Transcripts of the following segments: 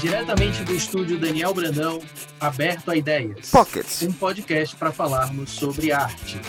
Diretamente do estúdio Daniel Brandão, Aberto a Ideias. Pockets. Um podcast para falarmos sobre arte.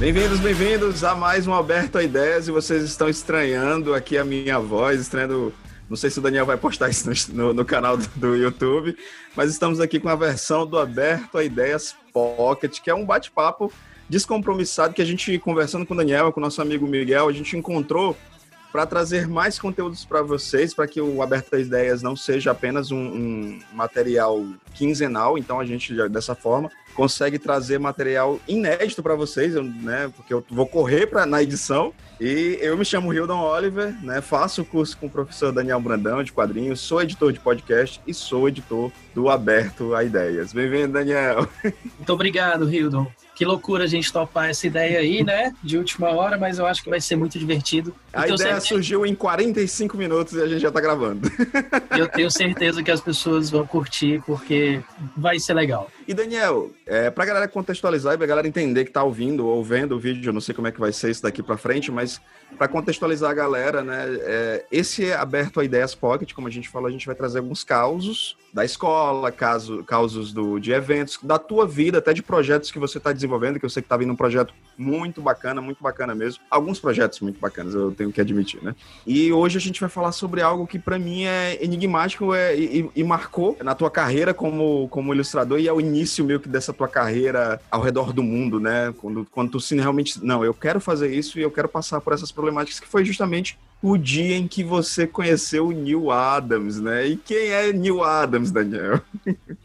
Bem-vindos, bem-vindos a mais um Aberto a Ideias e vocês estão estranhando aqui a minha voz, estranhando. Não sei se o Daniel vai postar isso no, no canal do, do, YouTube, mas estamos aqui com a versão do Aberto a Ideias Pocket, que é um bate-papo descompromissado que a gente, conversando com o Daniel, com o nosso amigo Miguel, a gente encontrou para trazer mais conteúdos para vocês, para que o Aberto a Ideias não seja apenas um, um material quinzenal, então a gente, dessa forma, consegue trazer material inédito para vocês, né? Porque eu vou correr pra, na edição. E eu me chamo Hildon Oliver, né? Faço o curso com o professor Daniel Brandão de quadrinhos, sou editor de podcast e sou editor do Aberto a Ideias. Bem-vindo, Daniel. Muito obrigado, Hildon. Que loucura a gente topar essa ideia aí, né? De última hora, mas eu acho que vai ser muito divertido. A ideia surgiu em 45 minutos e a gente já tá gravando. Eu tenho certeza que as pessoas vão curtir, porque vai ser legal. E Daniel, é, pra galera contextualizar e pra galera entender que tá ouvindo ou vendo o vídeo, eu não sei como é que vai ser isso daqui pra frente, mas para contextualizar a galera, né? É, esse é aberto a Ideias Pocket, como a gente falou, a gente vai trazer alguns causos da escola, caso, causos do, de eventos, da tua vida, até de projetos que você está desenvolvendo, que eu sei que está vindo um projeto muito bacana, muito bacana mesmo. Alguns projetos muito bacanas, eu tenho que admitir, né? E hoje a gente vai falar sobre algo que para mim é enigmático é, e, e, marcou na tua carreira como, como ilustrador e é o início meio que dessa tua carreira ao redor do mundo, né? Quando, quando tu se realmente, não, eu quero fazer isso e eu quero passar por essas problemáticas, que foi justamente o dia em que você conheceu o Neil Adams, né? E quem é Neil Adams, Daniel?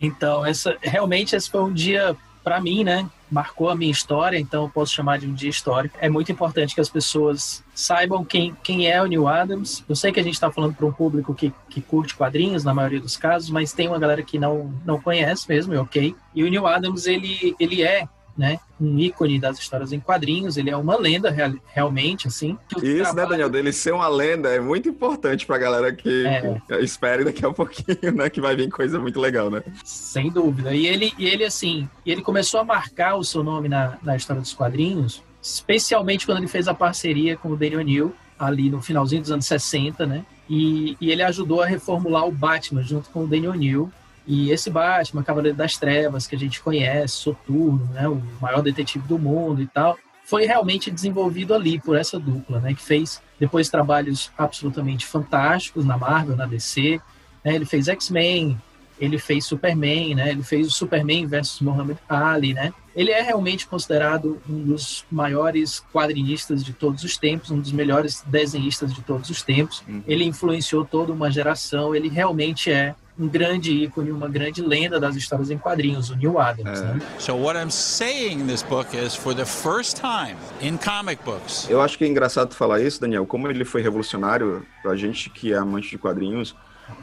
Então, essa realmente esse foi um dia para mim, né? Marcou a minha história, então eu posso chamar de um dia histórico. É muito importante que as pessoas saibam quem, quem é o Neil Adams. Eu sei que a gente está falando para um público que, que curte quadrinhos, na maioria dos casos, mas tem uma galera que não, não conhece mesmo, ok? E o Neil Adams, ele, ele é né? Um ícone das histórias em quadrinhos, ele é uma lenda real, realmente, assim. Isso, trabalho... né, Daniel? Dele ser uma lenda é muito importante pra galera que, é. espere daqui a pouquinho, né? Que vai vir coisa muito legal, né? Sem dúvida. E ele, e ele assim, ele começou a marcar o seu nome na, na história dos quadrinhos, especialmente quando ele fez a parceria com o Daniel Neal, ali no finalzinho dos anos 60, né? E, e ele ajudou a reformular o Batman junto com o Daniel Neal e esse Batman, Cavaleiro das Trevas, que a gente conhece, Soturno, né, o maior detetive do mundo e tal, foi realmente desenvolvido ali por essa dupla, né, que fez depois trabalhos absolutamente fantásticos na Marvel, na DC. Né, ele fez X-Men, ele fez Superman, né, ele fez o Superman versus Muhammad Ali, né. Ele é realmente considerado um dos maiores quadrinistas de todos os tempos, um dos melhores desenhistas de todos os tempos. Uhum. Ele influenciou toda uma geração, ele realmente é um grande ícone, uma grande lenda das histórias em quadrinhos, o Neil Adams. É. Né? So what I'm saying in this book is for the first time in comic books. Eu acho que é engraçado falar isso, Daniel, como ele foi revolucionário pra gente que é amante de quadrinhos.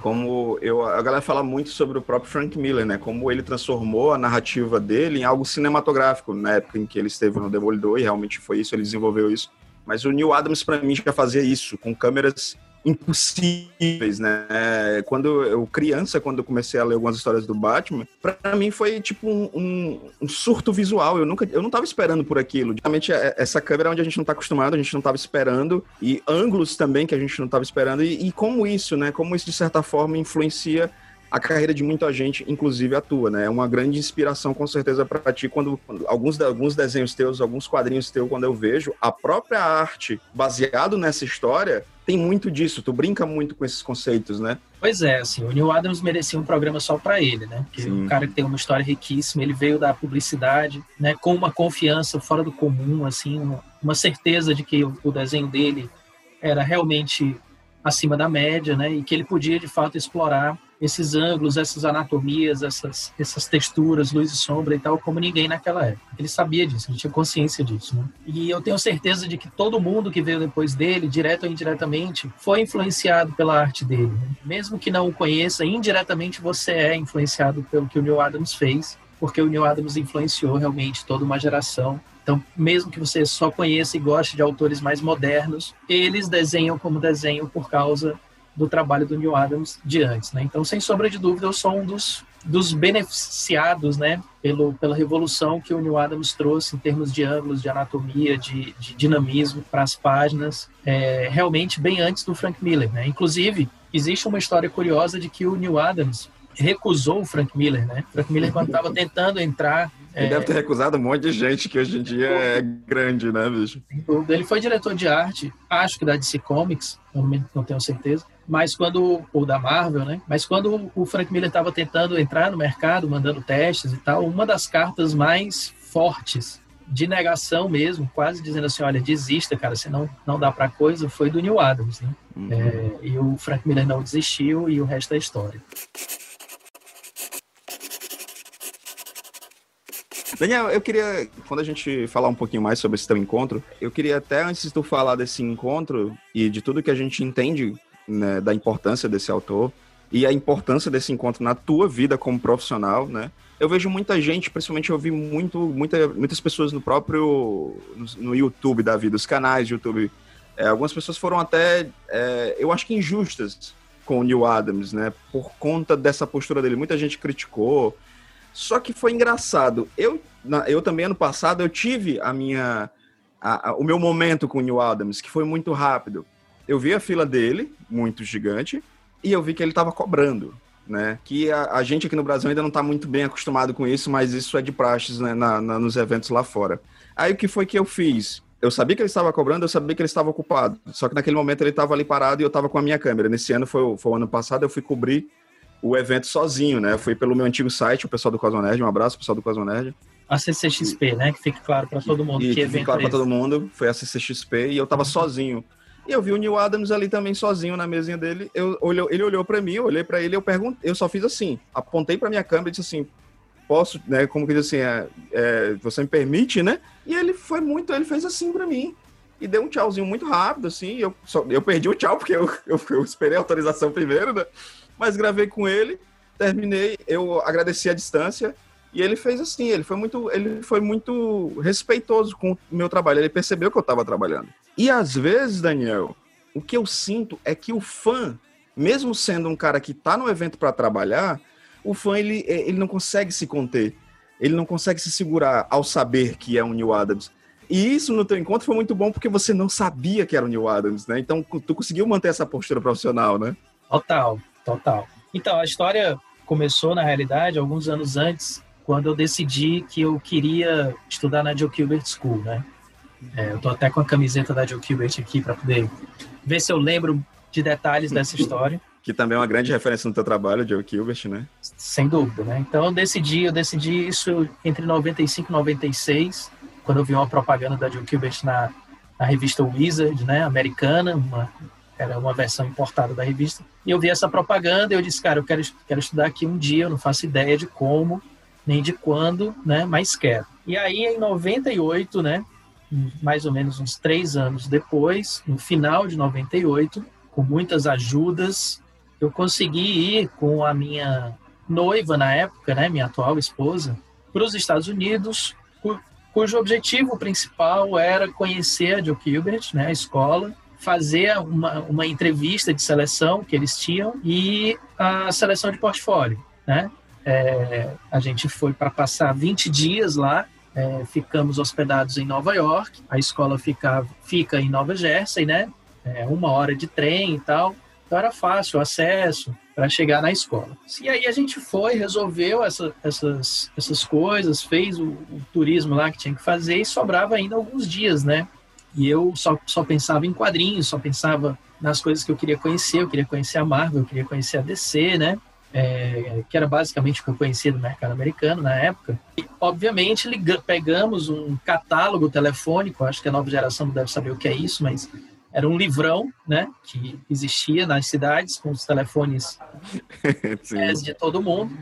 Como eu, a galera fala muito sobre o próprio Frank Miller, né? Como ele transformou a narrativa dele em algo cinematográfico na época em que ele esteve no Demolidor e realmente foi isso, ele desenvolveu isso. Mas o Neil Adams para mim já fazia isso com câmeras impossíveis, né? Quando eu, criança, quando eu comecei a ler algumas histórias do Batman, para mim foi tipo um, um, um, surto visual. Eu nunca, eu não tava esperando por aquilo. Realmente, é, essa câmera é onde a gente não tá acostumado, a gente não tava esperando, e ângulos também que a gente não tava esperando, e, e como isso, né? Como isso, de certa forma, influencia a carreira de muita gente, inclusive a tua, né? É uma grande inspiração, com certeza, para ti, quando, quando, alguns, alguns desenhos teus, alguns quadrinhos teus, quando eu vejo, a própria arte baseado nessa história tem muito disso, tu brinca muito com esses conceitos, né? Pois é, assim, o Neil Adams merecia um programa só para ele, né? Porque Sim. um cara que tem uma história riquíssima, ele veio da publicidade, né? Com uma confiança fora do comum, assim, uma, uma certeza de que o, o desenho dele era realmente acima da média, né? E que ele podia de fato explorar esses ângulos, essas anatomias, essas, essas texturas, luz e sombra e tal, como ninguém naquela época. Ele sabia disso, ele tinha consciência disso. Né? E eu tenho certeza de que todo mundo que veio depois dele, direto ou indiretamente, foi influenciado pela arte dele. Né? Mesmo que não o conheça, indiretamente você é influenciado pelo que o Neil Adams fez, porque o Neil Adams influenciou realmente toda uma geração então, mesmo que você só conheça e goste de autores mais modernos, eles desenham como desenham por causa do trabalho do Neil Adams de antes, né? Então, sem sombra de dúvida, eu sou um dos dos beneficiados, né, pelo, pela revolução que o Neil Adams trouxe em termos de ângulos, de anatomia, de, de dinamismo para as páginas, é, realmente bem antes do Frank Miller, né? Inclusive, existe uma história curiosa de que o Neil Adams recusou o Frank Miller, né? Frank Miller quando estava tentando entrar ele é... deve ter recusado um monte de gente que hoje em dia é grande, né, bicho? Ele foi diretor de arte, acho que da DC Comics, não tenho certeza. Mas quando, ou da Marvel, né? Mas quando o Frank Miller estava tentando entrar no mercado, mandando testes e tal, uma das cartas mais fortes de negação mesmo, quase dizendo assim, olha, desista, cara, senão não dá para coisa, foi do Neil Adams, né? Uhum. É, e o Frank Miller não desistiu e o resto é história. Daniel, eu queria, quando a gente falar um pouquinho mais sobre esse teu encontro, eu queria até, antes de tu falar desse encontro e de tudo que a gente entende né, da importância desse autor e a importância desse encontro na tua vida como profissional, né? Eu vejo muita gente, principalmente eu vi muito, muita, muitas pessoas no próprio no, no YouTube da vida, os canais de YouTube. É, algumas pessoas foram até, é, eu acho que injustas com o Neil Adams, né? Por conta dessa postura dele. Muita gente criticou. Só que foi engraçado. Eu eu também, ano passado, eu tive a minha. A, a, o meu momento com o Neil Adams, que foi muito rápido. Eu vi a fila dele, muito gigante, e eu vi que ele estava cobrando. Né? Que a, a, gente aqui no Brasil ainda não está muito bem acostumado com isso, mas isso é de praxes né, na, na, nos eventos lá fora. Aí o que foi que eu fiz? Eu sabia que ele estava cobrando, eu sabia que ele estava ocupado. Só que naquele momento ele estava ali parado e eu estava com a minha câmera. Nesse ano, foi, foi o ano passado, eu fui cobrir o evento sozinho, né? Eu fui pelo meu antigo site, o pessoal do Cosmonerd, um abraço, pessoal do Cosmonerd a CCXP, né? Que fique claro para todo mundo. E, que, que fique claro para todo mundo, foi a CCXP e eu tava sozinho. E eu vi o Neil Adams ali também sozinho na mesinha dele. Eu, olhou, ele olhou para mim, eu olhei para ele, eu perguntei, eu só fiz assim, apontei para minha câmera e disse assim, posso, né? Como que diz assim, é, é, você me permite, né? E ele foi muito, ele fez assim para mim e deu um tchauzinho muito rápido, assim. Eu, só, eu perdi o tchau porque eu, eu, eu esperei a autorização primeiro, né? Mas gravei com ele, terminei, eu agradeci a distância e ele fez assim, ele foi muito, ele foi muito respeitoso com o meu trabalho, ele percebeu que eu estava trabalhando. E às vezes, Daniel, o que eu sinto é que o fã, mesmo sendo um cara que está no evento para trabalhar, o fã ele, ele não consegue se conter, ele não consegue se segurar ao saber que é um Neil Adams. E isso no teu encontro foi muito bom porque você não sabia que era o Neil Adams, né? Então tu conseguiu manter essa postura profissional, né? Total, total. Então a história começou na realidade alguns anos antes quando eu decidi que eu queria estudar na Joe Gilbert School, né? É, eu tô até com a camiseta da Joe Gilbert aqui para poder ver se eu lembro de detalhes dessa história. Que também é uma grande referência no teu trabalho, Joe Gilbert, né? Sem dúvida, né? Então eu decidi, eu decidi isso entre 95 e 96, quando eu vi uma propaganda da Joe Gilbert na, na revista Wizard, né, americana, uma, era uma versão importada da revista. E eu vi essa propaganda e eu disse, cara, eu quero, quero estudar aqui um dia, eu não faço ideia de como, nem de quando, né, mas quero. E aí, em 98, né, mais ou menos uns três anos depois, no final de 98, com muitas ajudas, eu consegui ir com a minha noiva na época, né, minha atual esposa, para os Estados Unidos, cujo objetivo principal era conhecer a Joe Gilbert, né, a escola, fazer uma, uma entrevista de seleção que eles tinham e a seleção de portfólio, né? É, a gente foi para passar 20 dias lá, é, ficamos hospedados em Nova York, a escola fica, fica em Nova Jersey, né? É, uma hora de trem e tal. Então era fácil o acesso para chegar na escola. E aí a gente foi, resolveu essa, essas, essas coisas, fez o, o, turismo lá que tinha que fazer e sobrava ainda alguns dias, né? E eu só, só pensava em quadrinhos, só pensava nas coisas que eu queria conhecer. Eu queria conhecer a Marvel, eu queria conhecer a DC, né? É, que era basicamente o que eu conhecia do mercado americano na época. E, obviamente, liga, pegamos um catálogo telefônico, acho que a nova geração não deve saber o que é isso, mas era um livrão, né, que existia nas cidades com os telefones de todo mundo.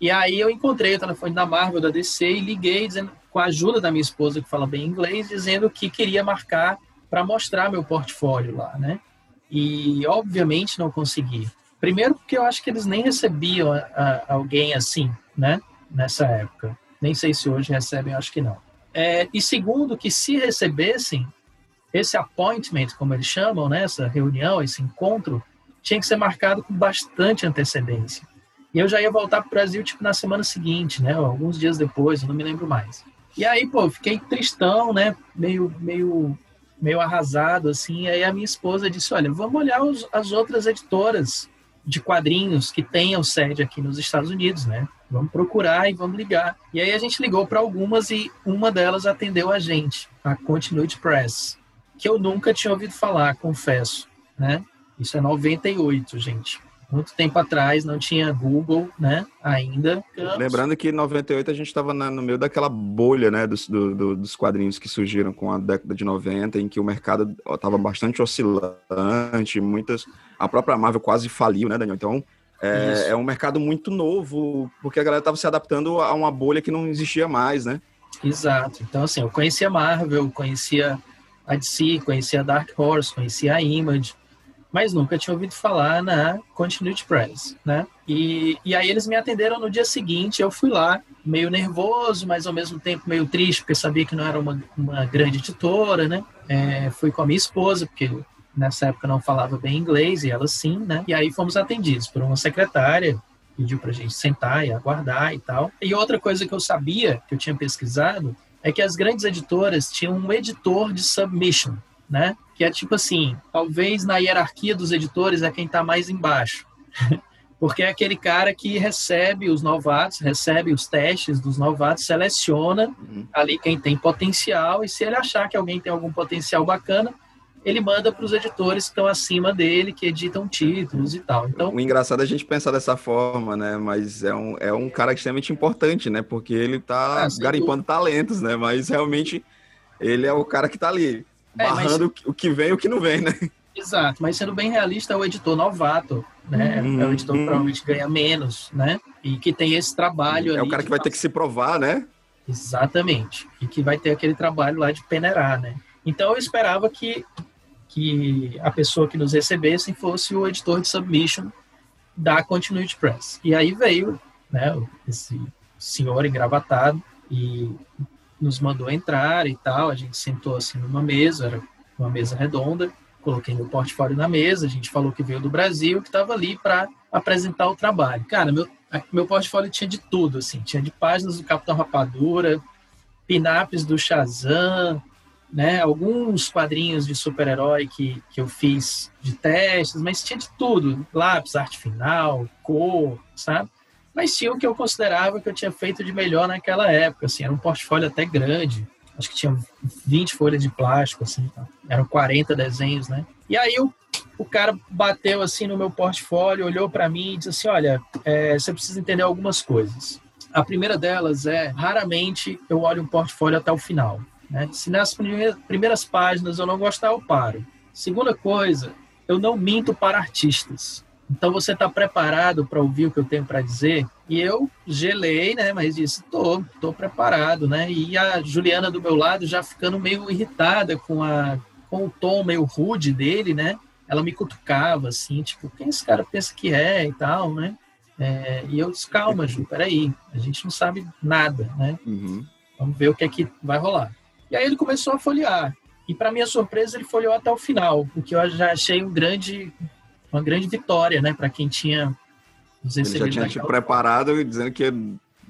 E aí eu encontrei o telefone da Marvel, da DC e liguei dizendo, com a ajuda da minha esposa que fala bem inglês, dizendo que queria marcar para mostrar meu portfólio lá, né? E obviamente não consegui. Primeiro porque eu acho que eles nem recebiam a, a, alguém assim, né? Nessa época. Nem sei se hoje recebem, acho que não. É, e segundo que se recebessem, esse appointment, como eles chamam, né? Essa reunião, esse encontro, tinha que ser marcado com bastante antecedência. E eu já ia voltar pro Brasil, tipo, na semana seguinte, né? Alguns dias depois, eu não me lembro mais. E aí, pô, fiquei tristão, né? Meio, meio, meio arrasado, assim. Aí a minha esposa disse, olha, vamos olhar os, as outras editoras de quadrinhos que tenham sede aqui nos Estados Unidos, né? Vamos procurar e vamos ligar. E aí a gente ligou para algumas e uma delas atendeu a gente, a Continuity Press, que eu nunca tinha ouvido falar, confesso, né? Isso é 98, gente. Muito tempo atrás não tinha Google, né? Ainda. Lembrando que em 98 a gente estava no meio daquela bolha, né? Dos, do, do, dos quadrinhos que surgiram com a década de 90, em que o mercado estava bastante oscilante, muitas. A própria Marvel quase faliu, né, Daniel? Então. É, é um mercado muito novo, porque a galera estava se adaptando a uma bolha que não existia mais, né? Exato. Então, assim, eu conhecia Marvel, conhecia a DC, conhecia a Dark Horse, conhecia a Image, mas nunca tinha ouvido falar na Continuity Press, né? E, e aí eles me atenderam no dia seguinte, eu fui lá, meio nervoso, mas ao mesmo tempo meio triste, porque sabia que não era uma, uma grande editora, né? É, fui com a minha esposa, porque nessa época não falava bem inglês, e ela sim, né? E aí fomos atendidos por uma secretária, pediu pra gente sentar e aguardar e tal. E outra coisa que eu sabia, que eu tinha pesquisado, é que as grandes editoras tinham um editor de submission, né? Que é tipo assim, talvez na hierarquia dos editores é quem está mais embaixo. Porque é aquele cara que recebe os novatos, recebe os testes dos novatos, seleciona uhum. ali quem tem potencial e se ele achar que alguém tem algum potencial bacana, ele manda para os editores que estão acima dele, que editam títulos e tal. Então, o engraçado é a gente pensar dessa forma, né? Mas é um, é um cara extremamente importante, né? Porque ele está ah, garimpando talentos, né? Mas realmente ele é o cara que está ali, é, barrando mas... o que vem e o que não vem, né? Exato, mas sendo bem realista, é o editor novato, né? Uhum. É o editor que provavelmente ganha menos, né? E que tem esse trabalho É o cara que vai ter que se provar, né? Exatamente. E que vai ter aquele trabalho lá de peneirar, né? Então eu esperava que, que a pessoa que nos recebesse fosse o editor de submission da Continuity Press. E aí veio né, esse senhor engravatado e nos mandou entrar e tal. A gente sentou assim numa mesa, era uma mesa redonda. Coloquei meu portfólio na mesa. A gente falou que veio do Brasil, que estava ali para apresentar o trabalho. Cara, meu, meu portfólio tinha de tudo, assim. Tinha de páginas do Capitão Rapadura, pinaps do Shazam, né? Alguns quadrinhos de super-herói que, que eu fiz de testes, mas tinha de tudo: lápis, arte final, cor, sabe? Mas tinha o que eu considerava que eu tinha feito de melhor naquela época, assim, era um portfólio até grande. Acho que tinha 20 folhas de plástico, assim, tá? eram 40 desenhos, né? E aí o, o cara bateu assim no meu portfólio, olhou para mim e disse assim: Olha, é, você precisa entender algumas coisas. A primeira delas é: raramente eu olho um portfólio até o final. Né? Se nas primeiras páginas eu não gostar, eu paro. Segunda coisa, eu não minto para artistas. Então você está preparado para ouvir o que eu tenho para dizer? E eu gelei, né? Mas disse, tô, tô preparado, né? E a Juliana do meu lado já ficando meio irritada com a com o tom meio rude dele, né? Ela me cutucava assim, tipo, quem esse cara pensa que é e tal, né? É, e eu disse, calma, Ju, peraí, a gente não sabe nada, né? Uhum. Vamos ver o que é que vai rolar. E aí ele começou a folhear. E para minha surpresa, ele folheou até o final, o que eu já achei um grande, uma grande vitória, né, para quem tinha ele já tinha te preparado dizendo que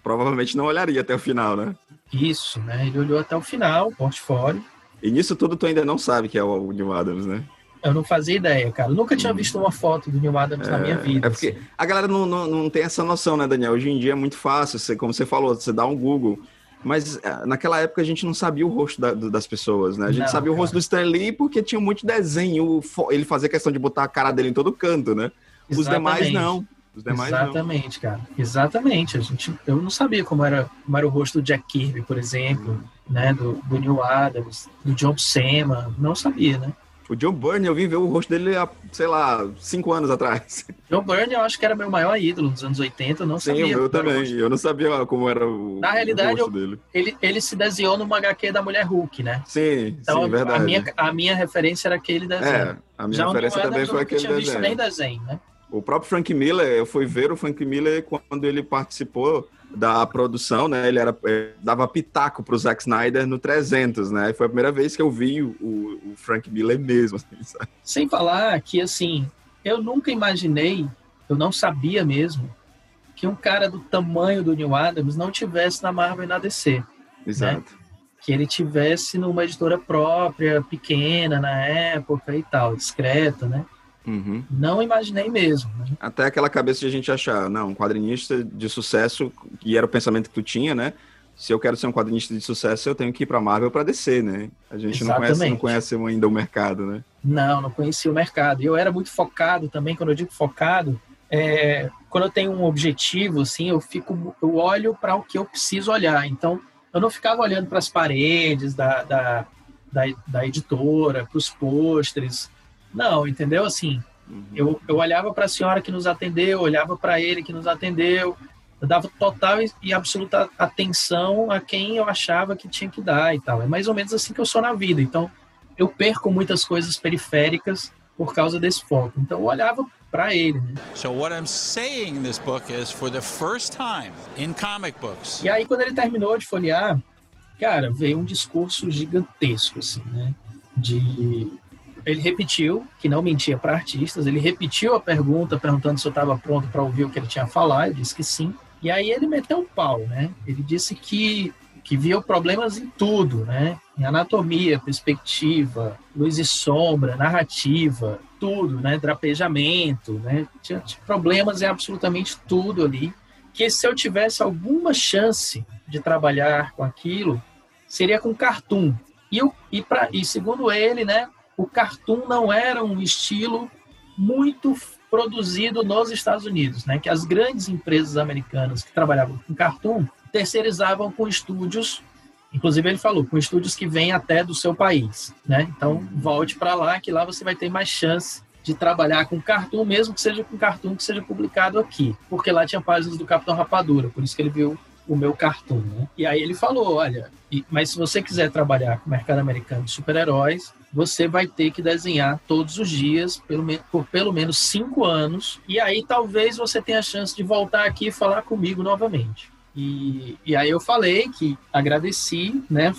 provavelmente não olharia até o final, né? Isso, né? Ele olhou até o final, o portfólio. E nisso tudo tu ainda não sabe que é o Neil Adams, né? Eu não fazia ideia, cara. Eu nunca tinha hum. visto uma foto do Neil Adams é, na minha vida. É porque assim. a galera não, não, não tem essa noção, né, Daniel? Hoje em dia é muito fácil, você, como você falou, você dá um Google mas eh, naquela época a gente não sabia o rosto da, das pessoas, né? A gente não, sabia cara. o rosto do Stan Lee porque tinha muito desenho, ele fazia questão de botar a cara dele em todo canto, né? Exatamente. Os demais não. Os demais Exatamente, não. cara. Exatamente. A gente, eu não sabia como era, como era o rosto do Jack Kirby, por exemplo, hum. né? Do, do Neil Adams, do John Buscema. Não sabia, né? O John Byrne, eu vim ver o rosto dele há, sei lá, cinco anos atrás. John Byrne, eu acho que era meu maior ídolo dos anos 80, eu não Sim, sabia. Sim, eu também. Eu não sabia como era o, Na realidade, o rosto dele. Ele, ele se desenhou numa HQ da Mulher Hulk, né? Sim, então, sim, verdade. A minha, a minha referência era aquele desenho. É, a minha Já referência também foi aquele desenho. Eu não tinha visto nem desenho, né? O próprio Frank Miller, eu fui ver o Frank Miller quando ele participou da produção, né? Ele era, é, dava pitaco para o Zack Snyder no 300, né? foi a primeira vez que eu vi o, o Frank Miller mesmo. Assim, Sem falar que, assim, eu nunca imaginei, eu não sabia mesmo, que um cara do tamanho do Neil Adams não tivesse na Marvel e na DC. Exato. Né? Que ele tivesse numa editora própria, pequena na época e tal, discreta, né? Uhum. Não imaginei mesmo. Né? Até aquela cabeça de a gente achar, não, um quadrinista de sucesso, que era o pensamento que tu tinha, né? Se eu quero ser um quadrinista de sucesso, eu tenho que ir para Marvel para descer, né? A gente não conhece, não conhece ainda o mercado, né? Não, não conhecia o mercado. E eu era muito focado também, quando eu digo focado, é, quando eu tenho um objetivo, assim, eu fico, eu olho para o que eu preciso olhar. Então, eu não ficava olhando para as paredes da, da, da, da editora, para os pôsteres. Não, entendeu? Assim, uhum. eu, eu olhava para a senhora que nos atendeu, olhava para ele que nos atendeu, eu dava total e absoluta atenção a quem eu achava que tinha que dar e tal. É mais ou menos assim que eu sou na vida. Então, eu perco muitas coisas periféricas por causa desse foco. Então, eu olhava para ele. Né? So what I'm saying in this book is for the first time in comic books. E aí quando ele terminou de folhear, cara, veio um discurso gigantesco assim, né? De ele repetiu que não mentia para artistas, ele repetiu a pergunta perguntando se eu estava pronto para ouvir o que ele tinha a falar, eu disse que sim. E aí ele meteu um pau, né? Ele disse que que viu problemas em tudo, né? Em anatomia, perspectiva, luz e sombra, narrativa, tudo, né? Drapejamento, né? Tinha, tinha problemas em absolutamente tudo ali. Que se eu tivesse alguma chance de trabalhar com aquilo, seria com cartoon. E, o, e, pra, e segundo ele, né? O cartoon não era um estilo muito produzido nos Estados Unidos, né? Que as grandes empresas americanas que trabalhavam com cartoon terceirizavam com estúdios, inclusive ele falou, com estúdios que vêm até do seu país, né? Então, volte para lá, que lá você vai ter mais chance de trabalhar com cartoon, mesmo que seja com cartoon que seja publicado aqui, porque lá tinha páginas do Capitão Rapadura, por isso que ele viu o meu cartoon, né? E aí ele falou, olha, mas se você quiser trabalhar com o mercado americano de super-heróis, você vai ter que desenhar todos os dias pelo por pelo menos cinco anos, e aí talvez você tenha a chance de voltar aqui e falar comigo novamente. E, e aí eu falei que agradeci, né?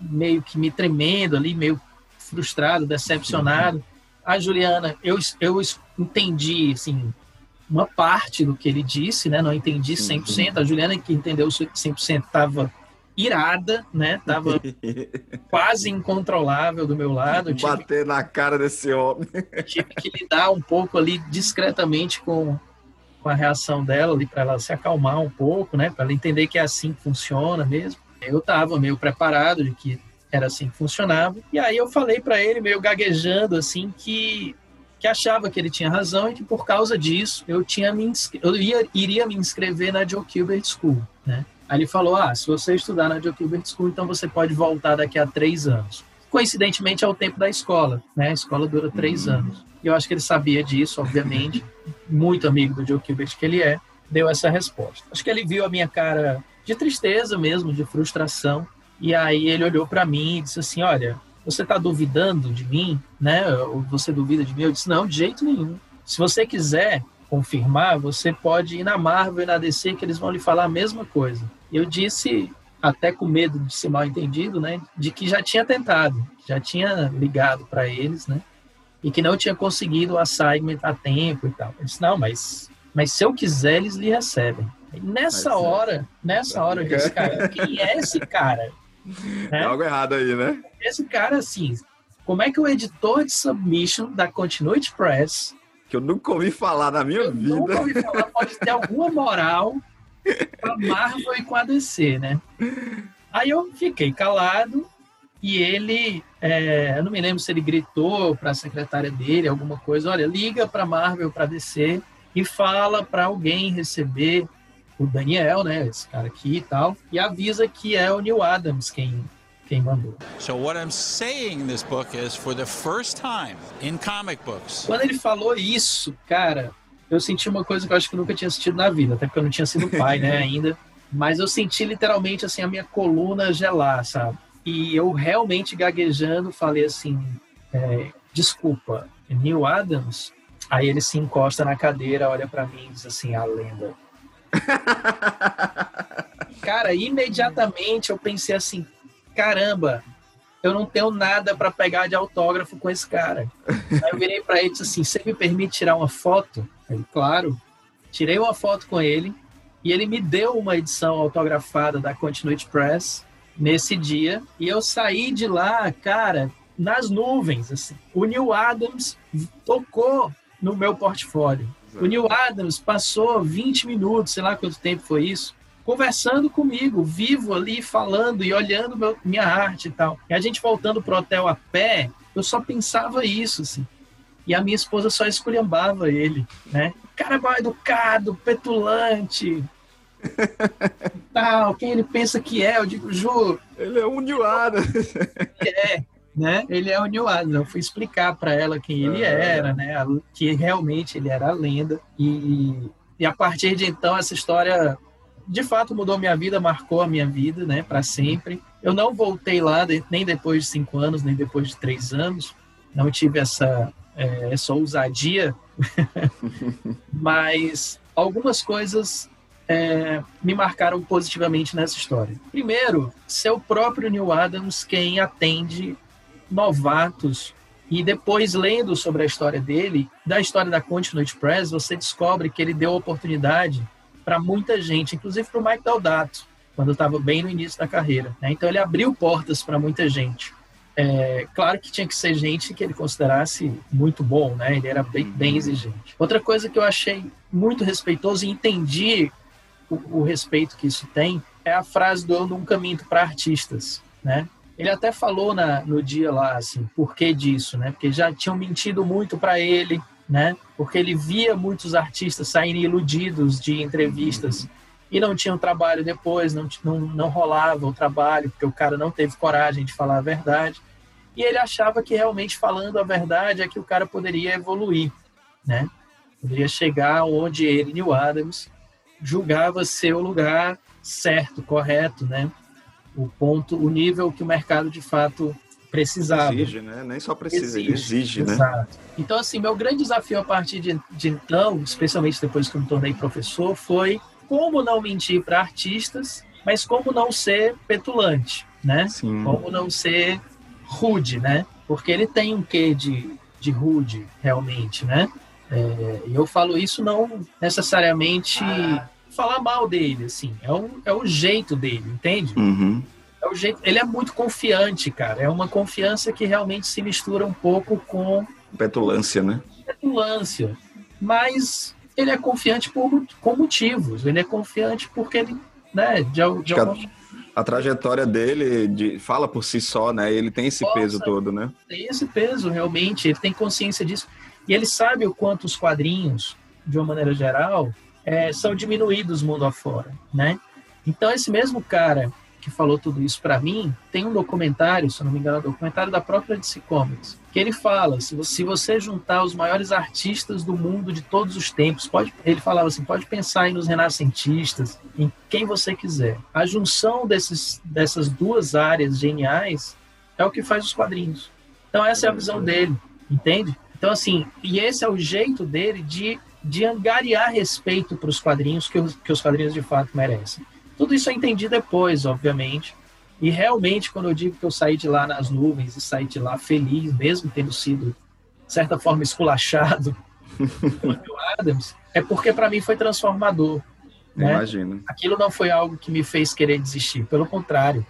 Meio que me tremendo ali, meio frustrado, decepcionado. A Juliana, eu, eu entendi, assim, uma parte do que ele disse, né? Não entendi 100%. A Juliana que entendeu 100% estava irada, né? Tava quase incontrolável do meu lado. Bater na cara desse homem. Tive que lidar um pouco ali discretamente com, com a reação dela ali para ela se acalmar um pouco, né? Para ela entender que é assim que funciona mesmo. Eu estava meio preparado de que era assim que funcionava. E aí eu falei para ele meio gaguejando assim que que achava que ele tinha razão e que por causa disso eu tinha me eu ia, iria me inscrever na Joe Gilbert School, né? Aí ele falou: Ah, se você estudar na Joe Gilbert School, então você pode voltar daqui a três anos. Coincidentemente é o tempo da escola, né? A escola dura três uhum. anos. E eu acho que ele sabia disso, obviamente. Muito amigo do Joe Gilbert que ele é, deu essa resposta. Acho que ele viu a minha cara de tristeza mesmo, de frustração. E aí ele olhou para mim e disse assim: Olha, você está duvidando de mim, né? Ou você duvida de mim? Eu disse: Não, de jeito nenhum. Se você quiser confirmar, você pode ir na Marvel e na DC que eles vão lhe falar a mesma coisa. Eu disse, até com medo de ser mal entendido, né? De que já tinha tentado, já tinha ligado para eles, né? e que não tinha conseguido o assignment a tempo e tal. Eu disse, não, mas, mas se eu quiser, eles lhe recebem. E nessa mas, hora, nessa hora eu disse, cara, quem é esse cara? Né? Algo errado aí, né? Esse cara, assim, como é que o editor de submission da Continuity Press que eu nunca ouvi falar na minha vida. Nunca ouvi falar, pode ter alguma moral com a Marvel e com a DC, né? Aí eu fiquei calado e ele, é, eu não me lembro se ele gritou para a secretária dele alguma coisa, olha, liga para Marvel, para DC e fala para alguém receber o Daniel, né, esse cara aqui e tal, e avisa que é o Neil Adams quem quem mandou. So what I'm saying in this book is for the first time in comic books. Quando ele falou isso, cara, eu senti uma coisa que eu acho que eu nunca tinha sentido na vida, até porque eu não tinha sido pai, né, ainda. Mas eu senti literalmente assim a minha coluna gelar, sabe? E eu realmente gaguejando falei assim: é, desculpa, Neil Adams? Aí ele se encosta na cadeira, olha para mim e diz assim: a lenda. Cara, imediatamente eu pensei assim: caramba, eu não tenho nada para pegar de autógrafo com esse cara. Aí eu virei para ele e disse assim: você me permite tirar uma foto? Ele, claro. Tirei uma foto com ele E ele me deu uma edição autografada da Continuity Press nesse dia. E eu saí de lá, cara, nas nuvens. Assim. O Neil Adams tocou no meu portfólio. Exato. O Neil Adams passou 20 minutos, sei lá quanto tempo foi isso, conversando comigo, vivo ali, falando e olhando meu, minha arte e tal. E a gente voltando pro hotel a pé, eu só pensava isso, assim. E a minha esposa só esculhambava ele, né? Cara mal educado, petulante, tal, quem ele pensa que é? Eu digo, Ju. Ele é um nioado. É, né? Ele é o Neil Adams. Eu fui explicar para ela quem ele era, né? Que realmente ele era a lenda. E, e a partir de então, essa história de fato mudou minha vida, marcou a minha vida, né? Para sempre. Eu não voltei lá nem depois de cinco anos, nem depois de três anos. Não tive essa, é, essa ousadia. Mas algumas coisas é, me marcaram positivamente nessa história. Primeiro, ser o próprio Neil Adams quem atende novatos e depois lendo sobre a história dele, da história da Continuity Press, você descobre que ele deu oportunidade para muita gente, inclusive para o Mike Daldato, quando estava bem no início da carreira. Né? Então ele abriu portas para muita gente. É, claro que tinha que ser gente que ele considerasse muito bom, né? Ele era bem, bem uhum. exigente. Outra coisa que eu achei muito respeitoso e entendi o, o respeito que isso tem é a frase do Eu Nunca Minto para Artistas, né? Ele até falou na, no dia lá, assim, por que disso, né? Porque já tinham mentido muito para ele, né? Porque ele via muitos artistas saírem iludidos de entrevistas e não tinham trabalho depois, não, não, não rolava o trabalho, porque o cara não teve coragem de falar a verdade. E ele achava que realmente falando a verdade é que o cara poderia evoluir, né? Poderia chegar onde ele, Neil Adams, julgava ser o lugar certo, correto, né? O ponto, o nível que o mercado de fato precisava. Exige, né? Nem só precisa, exige, exige né? Exato. Então, assim, meu grande desafio a partir de, de então, especialmente depois que eu me tornei professor, foi como não mentir para artistas, mas como não ser petulante, né? Sim. Como não ser rude, né? Porque ele tem um quê de, de rude, realmente, né? É, e eu falo isso não necessariamente ah. falar mal dele, assim, é o, é o jeito dele, entende? Uhum. É o jeito, ele é muito confiante, cara. É uma confiança que realmente se mistura um pouco com petulância, né? Petulância, mas ele é confiante por, com motivos. Ele é confiante porque ele, né, de, de alguma... a, a trajetória dele de, fala por si só, né? Ele tem esse Nossa, peso todo, né? Tem esse peso, realmente. Ele tem consciência disso. E ele sabe o quanto os quadrinhos, de uma maneira geral, é, são diminuídos mundo afora, né? Então, esse mesmo cara que falou tudo isso para mim, tem um documentário, se não me engano, um documentário da própria DC Comics, que ele fala, se você, se você juntar os maiores artistas do mundo de todos os tempos, pode, ele falava assim, pode pensar aí nos renascentistas, em quem você quiser. A junção desses, dessas duas áreas geniais é o que faz os quadrinhos. Então essa é a visão dele, entende? Então, assim, e esse é o jeito dele de, de angariar respeito para os quadrinhos que os, que os quadrinhos de fato merecem. Tudo isso eu entendi depois, obviamente. E realmente, quando eu digo que eu saí de lá nas nuvens e saí de lá feliz, mesmo tendo sido, de certa forma, esculachado pelo Adams, é porque para mim foi transformador. Né? Imagino. Aquilo não foi algo que me fez querer desistir, pelo contrário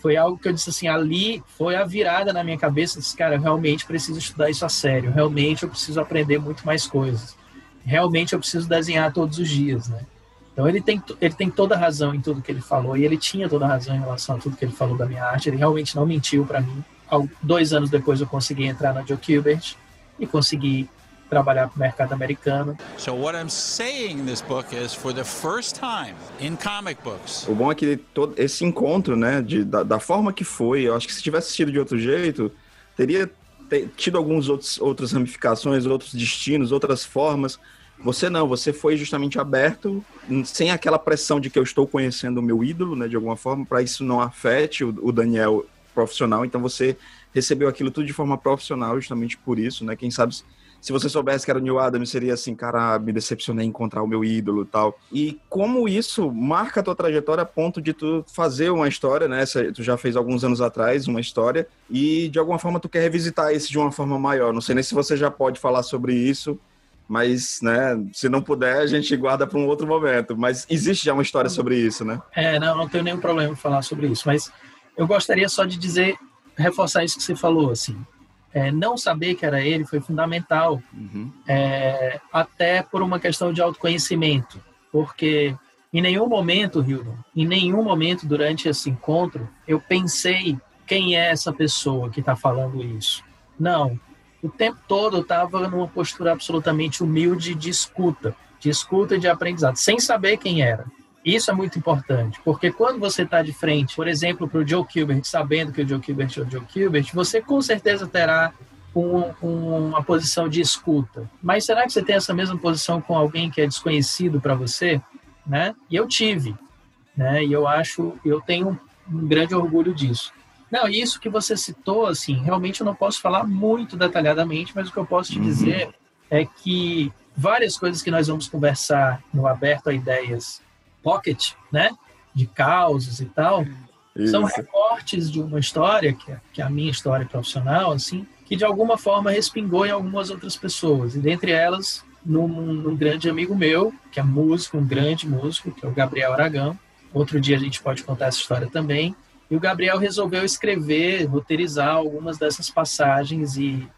foi algo que eu disse assim, ali foi a virada na minha cabeça, disse, cara, eu realmente preciso estudar isso a sério, realmente eu preciso aprender muito mais coisas, realmente eu preciso desenhar todos os dias, né? Então ele tem, ele tem toda a razão em tudo que ele falou, e ele tinha toda a razão em relação a tudo que ele falou da minha arte, ele realmente não mentiu para mim. Dois anos depois eu consegui entrar na Joe Kubert e consegui trabalhar para o mercado americano. So what I'm saying in this book is for the first time in comic books. O bom é que todo esse encontro, né, de, da, da forma que foi, eu acho que se tivesse sido de outro jeito, teria tido alguns outros outras ramificações, outros destinos, outras formas. Você não, você foi justamente aberto, sem aquela pressão de que eu estou conhecendo o meu ídolo, né, de alguma forma, para isso não afete o, Daniel profissional. Então você recebeu aquilo tudo de forma profissional, justamente por isso, né? Quem sabe se você soubesse que era o Neil Adams, seria assim, cara, me decepcionei em encontrar o meu ídolo tal. E como isso marca a tua trajetória a ponto de tu fazer uma história, né? Tu já fez alguns anos atrás uma história e de alguma forma tu quer revisitar isso de uma forma maior. Não sei nem se você já pode falar sobre isso, mas, né, se não puder, a gente guarda para um outro momento. Mas existe já uma história sobre isso, né? É, não, não tenho nenhum problema em falar sobre isso, mas eu gostaria só de dizer, reforçar isso que você falou, assim. É, não saber que era ele foi fundamental, uhum. é, até por uma questão de autoconhecimento, porque em nenhum momento, Hildon, em nenhum momento durante esse encontro, eu pensei quem é essa pessoa que está falando isso. Não, o tempo todo eu estava numa postura absolutamente humilde de escuta, de escuta e de aprendizado, sem saber quem era. Isso é muito importante, porque quando você está de frente, por exemplo, para o Joe Gilbert, sabendo que o Joe Gilbert é o Joe Gilbert, você com certeza terá um, uma posição de escuta. Mas será que você tem essa mesma posição com alguém que é desconhecido para você? Né? E eu tive, né? E eu acho, eu tenho um grande orgulho disso. Não, isso que você citou, assim, realmente eu não posso falar muito detalhadamente, mas o que eu posso te uhum. dizer é que várias coisas que nós vamos conversar no Aberto a Ideias Pocket, né, de causos e tal, isso. são recortes de uma história, que é, que é a minha história profissional, assim, que de alguma forma respingou em algumas outras pessoas, e dentre elas, num, num grande amigo meu, que é músico, um grande músico, que é o Gabriel Aragão. Outro dia a gente pode contar essa história também. E o Gabriel resolveu escrever, roteirizar algumas dessas passagens e,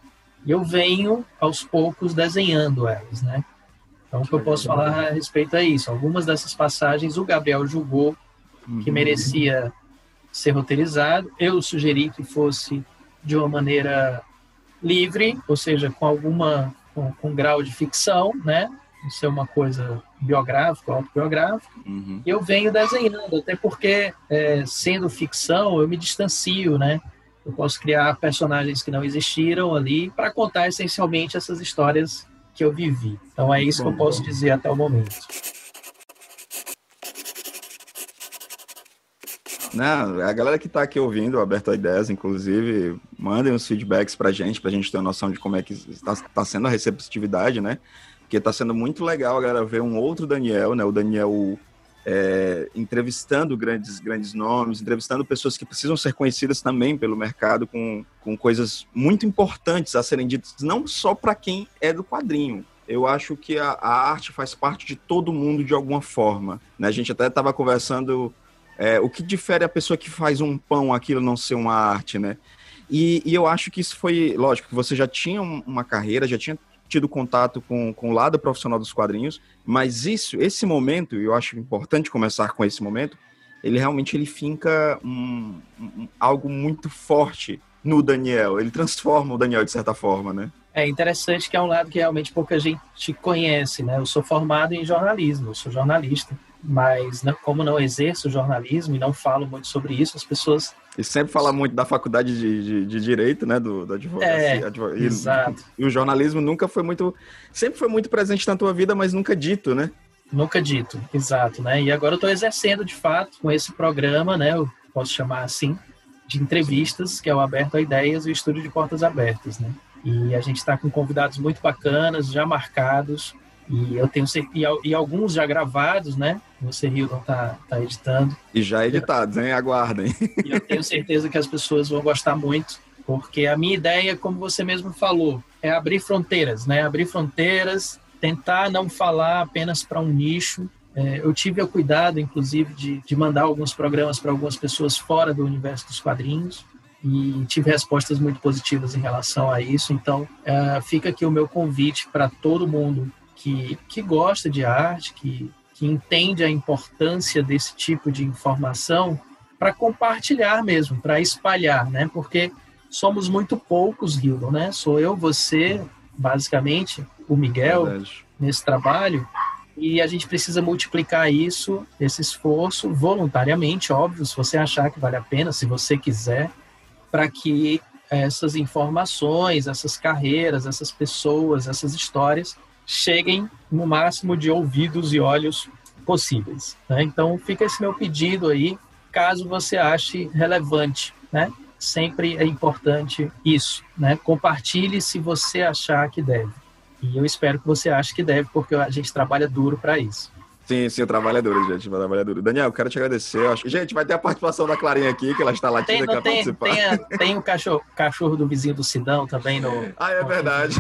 eu venho aos poucos desenhando elas, né? Então, o que eu posso falar a respeito é isso. Algumas dessas passagens o Gabriel julgou que uhum. merecia ser roteirizado. Eu sugeri que fosse de uma maneira livre, ou seja, com alguma com, com grau de ficção, né? Ser uma coisa biográfica, autobiográfica. Uhum. Eu venho desenhando, até porque, é, sendo ficção, eu me distancio, né? Eu posso criar personagens que não existiram ali para contar essencialmente essas histórias que eu vivi. Então é isso bom, que eu posso bom. dizer até o momento. Não, a galera que está aqui ouvindo, Aberto a Ideias, inclusive, mandem os feedbacks para a gente, para a gente ter uma noção de como é que está tá sendo a receptividade, né? Porque está sendo muito legal agora ver um outro Daniel, né? O Daniel é, entrevistando grandes, grandes nomes, entrevistando pessoas que precisam ser conhecidas também pelo mercado, com, com coisas muito importantes a serem ditas, não só para quem é do quadrinho. Eu acho que a, a, arte faz parte de todo mundo de alguma forma. Né? A gente até estava conversando é, o que difere a pessoa que faz um pão aquilo não ser uma arte, né? E, e eu acho que isso foi, lógico, que você já tinha uma carreira, já tinha tido contato com, com o lado profissional dos quadrinhos, mas isso, esse momento, eu acho importante começar com esse momento, ele realmente ele finca um, um, algo muito forte no Daniel. Ele transforma o Daniel de certa forma, né? É interessante que é um lado que realmente pouca gente conhece, né? Eu sou formado em jornalismo, eu sou jornalista mas não, como não exerço jornalismo e não falo muito sobre isso, as pessoas... E sempre fala muito da faculdade de, de, de direito, né, do, da advocacia. É, e, exato. E o jornalismo nunca foi muito... Sempre foi muito presente na tua vida, mas nunca dito, né? Nunca dito, exato, né? E agora eu estou exercendo, de fato, com esse programa, né, eu posso chamar assim, de entrevistas, que é o Aberto a Ideias e o Estúdio de Portas Abertas, né? E a gente está com convidados muito bacanas, já marcados, e eu tenho e, e alguns já gravados, né? Você Hildon tá, tá editando. E já editados, hein? Aguardem. E eu tenho certeza que as pessoas vão gostar muito, porque a minha ideia, como você mesmo falou, é abrir fronteiras, né? Abrir fronteiras, tentar não falar apenas para um nicho. É, eu tive o cuidado, inclusive, de, de mandar alguns programas para algumas pessoas fora do universo dos quadrinhos e tive respostas muito positivas em relação a isso. Então, é, fica aqui o meu convite para todo mundo que, que gosta de arte, que, que entende a importância desse tipo de informação para compartilhar mesmo, para espalhar, né? Porque somos muito poucos, Hildon, né? Sou eu, você, basicamente, o Miguel, Verdade. nesse trabalho, e a gente precisa multiplicar isso, esse esforço, voluntariamente, óbvio, se você achar que vale a pena, se você quiser, para que essas informações, essas carreiras, essas pessoas, essas histórias cheguem no máximo de ouvidos e olhos possíveis. Né? Então fica esse meu pedido aí, caso você ache relevante, né? Sempre é importante isso, né? Compartilhe se você achar que deve. E eu espero que você ache que deve, porque a gente trabalha duro para isso. Sim, sim, o trabalho é duro, gente. O trabalho duro. Daniel, quero te agradecer. Acho... Gente, vai ter a participação da Clarinha aqui, que ela está latindo tem, aqui tem, participar. Tem, a, tem o cachorro, cachorro do vizinho do Sidão também no. Ah, é verdade.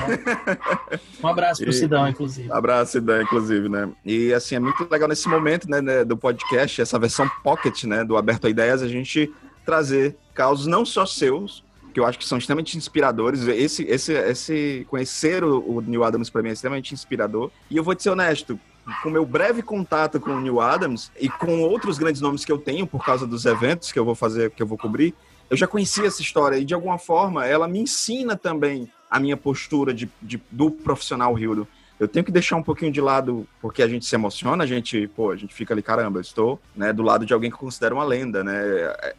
Um abraço pro E- Sidão, inclusive. Abraço, Dan, inclusive, né? E assim, é muito legal nesse momento, né, né, do podcast, essa versão pocket, né, do Aberto a Ideias, a gente trazer causos não só seus, que eu acho que são extremamente inspiradores. Esse, esse, esse conhecer o, o Neil Adams para mim é extremamente inspirador. E eu vou te ser honesto, com meu breve contato com o Neil Adams e com outros grandes nomes que eu tenho por causa dos eventos que eu vou fazer, que eu vou cobrir, eu já conhecia essa história e de alguma forma ela me ensina também a minha postura de, de- do profissional Hildo. Eu tenho que deixar um pouquinho de lado, porque a gente se emociona, a gente, pô, a gente fica ali, caramba, eu estou né, do lado de alguém que eu considero uma lenda, né?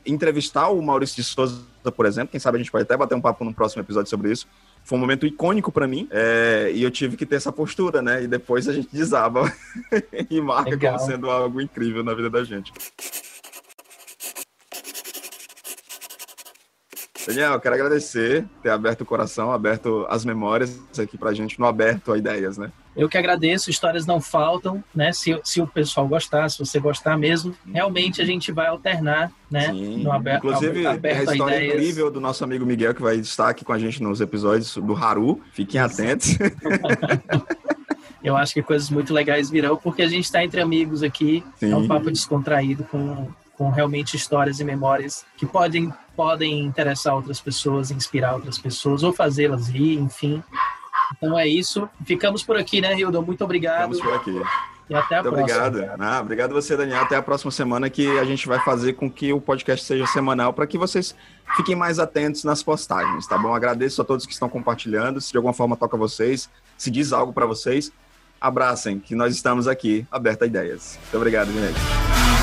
Entrevistar o Maurício de Souza, por exemplo, quem sabe a gente pode até bater um papo no próximo episódio sobre isso. Foi um momento icônico para mim, é, e eu tive que ter essa postura, né? E depois a gente desaba e marca Legal. como sendo algo incrível na vida da gente. Daniel, eu quero agradecer ter aberto o coração, aberto as memórias aqui pra gente, no aberto a ideias, né? Eu que agradeço, histórias não faltam, né? Se, se o pessoal gostar, se você gostar mesmo, realmente a gente vai alternar, né? Sim. No aber- Inclusive, aberto a a história ideias. incrível do nosso amigo Miguel, que vai estar aqui com a gente nos episódios do Haru. Fiquem atentos. Eu acho que coisas muito legais virão, porque a gente está entre amigos aqui, Sim. é um papo descontraído com, com realmente histórias e memórias que podem, podem interessar outras pessoas, inspirar outras pessoas, ou fazê-las rir, enfim. Então é isso. Ficamos por aqui, né, Hildo? Muito obrigado Vamos por aqui. e até a Muito próxima. obrigado. Ah, obrigado você, Daniel. Até a próxima semana que a gente vai fazer com que o podcast seja semanal para que vocês fiquem mais atentos nas postagens, tá bom? Agradeço a todos que estão compartilhando. Se de alguma forma toca vocês, se diz algo para vocês, abracem, que nós estamos aqui, aberto a ideias. Muito obrigado, gente.